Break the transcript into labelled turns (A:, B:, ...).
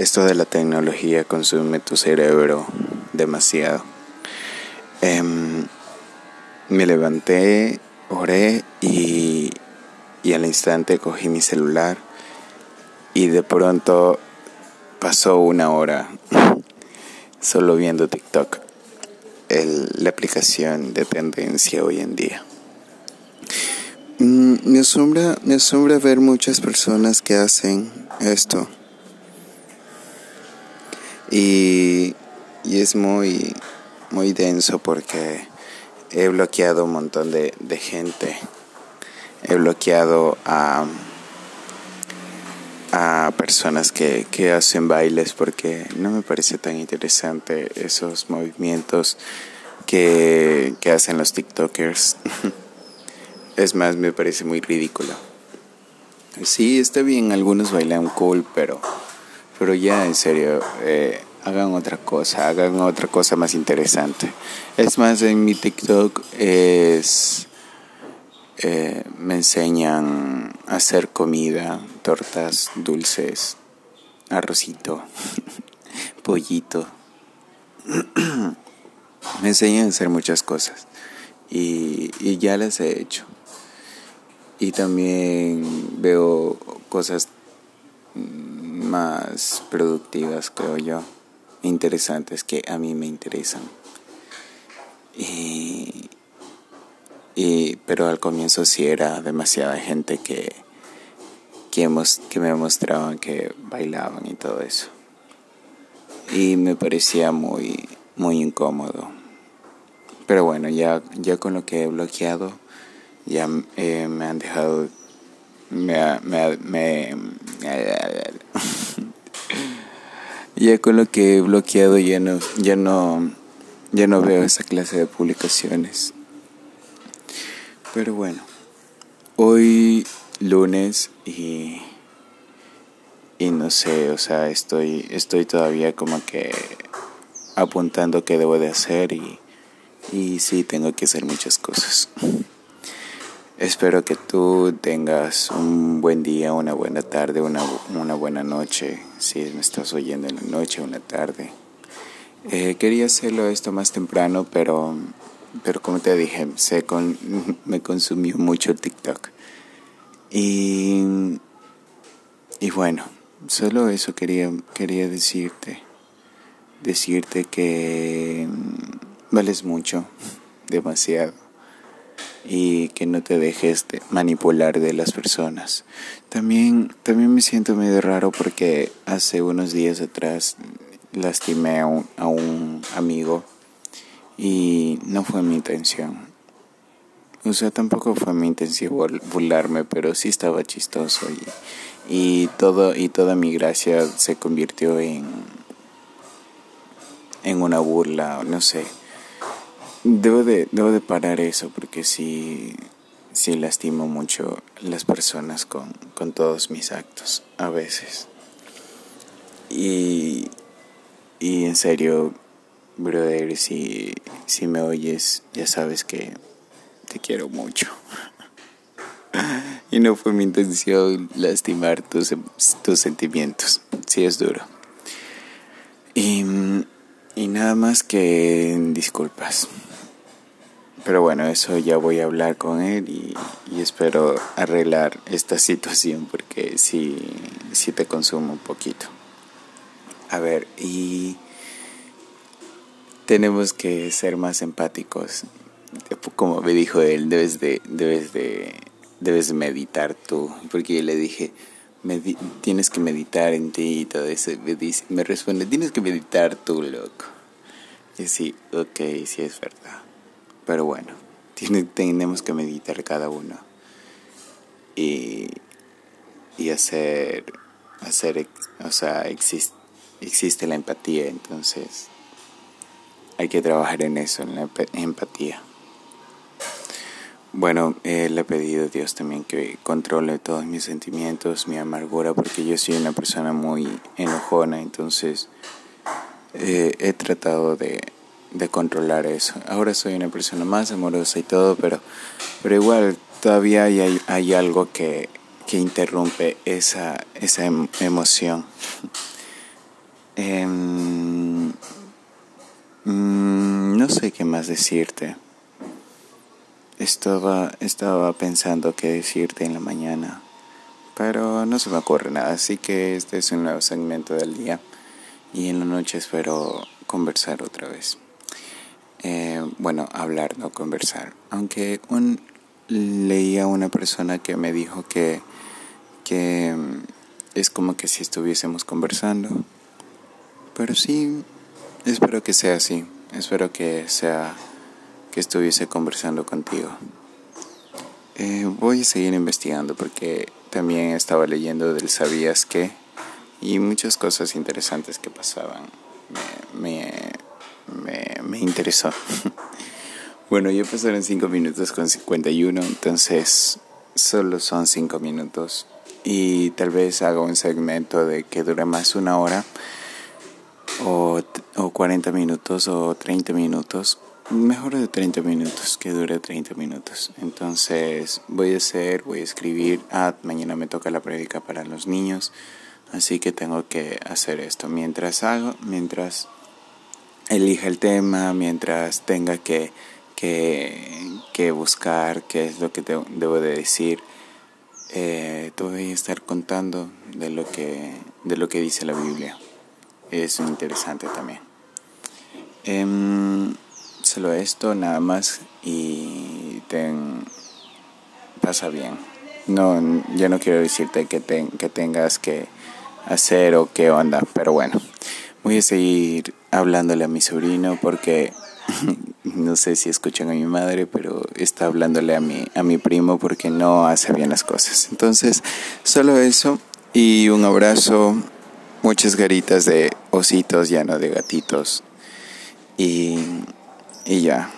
A: esto de la tecnología consume tu cerebro demasiado. Em, me levanté, oré y, y al instante cogí mi celular y de pronto pasó una hora solo viendo TikTok, la aplicación de tendencia hoy en día. Mm, me asombra, me asombra ver muchas personas que hacen esto. Y, y es muy, muy denso porque he bloqueado un montón de, de gente. He bloqueado a a personas que, que hacen bailes porque no me parece tan interesante esos movimientos que, que hacen los TikTokers. es más, me parece muy ridículo. Sí, está bien, algunos bailan cool, pero, pero ya en serio, eh, hagan otra cosa, hagan otra cosa más interesante. Es más, en mi TikTok es eh, me enseñan a hacer comida, tortas, dulces, arrocito, pollito. me enseñan a hacer muchas cosas y, y ya las he hecho. Y también veo cosas más productivas, creo yo, interesantes que a mí me interesan. Y, y, pero al comienzo sí era demasiada gente que, que, que me mostraban que bailaban y todo eso. Y me parecía muy, muy incómodo. Pero bueno, ya, ya con lo que he bloqueado, ya eh, me han dejado... Me, me, me, ya con lo que he bloqueado ya no, ya no, ya no veo esa clase de publicaciones. Pero bueno, hoy lunes y, y no sé, o sea, estoy, estoy todavía como que apuntando qué debo de hacer y, y sí, tengo que hacer muchas cosas. Espero que tú tengas un buen día, una buena tarde, una, una buena noche, si me estás oyendo en la noche o en la tarde. Eh, quería hacerlo esto más temprano, pero pero como te dije, sé con, me consumió mucho TikTok. Y, y bueno, solo eso quería, quería decirte. Decirte que mm, vales mucho, demasiado. Y que no te dejes de manipular de las personas. También, también me siento medio raro porque hace unos días atrás lastimé a un, a un amigo y no fue mi intención. O sea, tampoco fue mi intención burlarme, pero sí estaba chistoso y, y todo y toda mi gracia se convirtió en en una burla, no sé. Debo de, debo de parar eso porque sí, sí lastimo mucho las personas con, con todos mis actos, a veces. Y, y en serio, Brother, si, si me oyes, ya sabes que te quiero mucho. y no fue mi intención lastimar tus, tus sentimientos. Sí es duro. Y, y nada más que disculpas. Pero bueno, eso ya voy a hablar con él y, espero arreglar esta situación porque sí, sí te consumo un poquito. A ver, y tenemos que ser más empáticos. Como me dijo él, debes de, debes de, debes meditar tú. Porque yo le dije, tienes que meditar en ti y todo eso. Me, dice, me responde, tienes que meditar tú, loco. Y sí, ok, sí es verdad. Pero bueno, tiene, tenemos que meditar cada uno. Y, y hacer, hacer, o sea, existe, existe la empatía, entonces hay que trabajar en eso, en la empatía. Bueno, eh, le he pedido a Dios también que controle todos mis sentimientos, mi amargura, porque yo soy una persona muy enojona, entonces eh, he tratado de, de controlar eso. Ahora soy una persona más amorosa y todo, pero, pero igual todavía hay, hay algo que, que interrumpe esa, esa em, emoción. Em, mm, no sé qué más decirte. Estaba, estaba pensando qué decirte en la mañana, pero no se me ocurre nada, así que este es un nuevo segmento del día y en la noche espero conversar otra vez. Eh, bueno, hablar, no conversar. Aunque un, leía una persona que me dijo que, que mm, es como que si estuviésemos conversando. Pero sí, espero que sea así. Espero que sea que estuviese conversando contigo. Eh, voy a seguir investigando porque también estaba leyendo del sabías que y muchas cosas interesantes que pasaban. Me, me, interesó. bueno, ya pasaron 5 minutos con 51, entonces solo son 5 minutos. Y tal vez haga un segmento de que dure más una hora, o, o 40 minutos, o 30 minutos. Mejor de 30 minutos, que dure 30 minutos. Entonces voy a hacer, voy a escribir. Ah, mañana me toca la prédica para los niños. Así que tengo que hacer esto mientras hago, mientras elija el tema, mientras tenga que, que, buscar qué es lo que debo de decir. Eh, te voy a estar contando de lo que, de lo que dice la Biblia. Es interesante también. Em, solo esto, nada más, y ten, pasa bien. No, ya no quiero decirte que, que tengas que hacer o qué onda, pero bueno, voy a seguir hablándole a mi sobrino porque no sé si escuchan a mi madre, pero está hablándole a mi, a mi primo porque no hace bien las cosas. Entonces, solo eso y un abrazo, muchas garitas de ositos, ya no de gatitos. Y, y ya.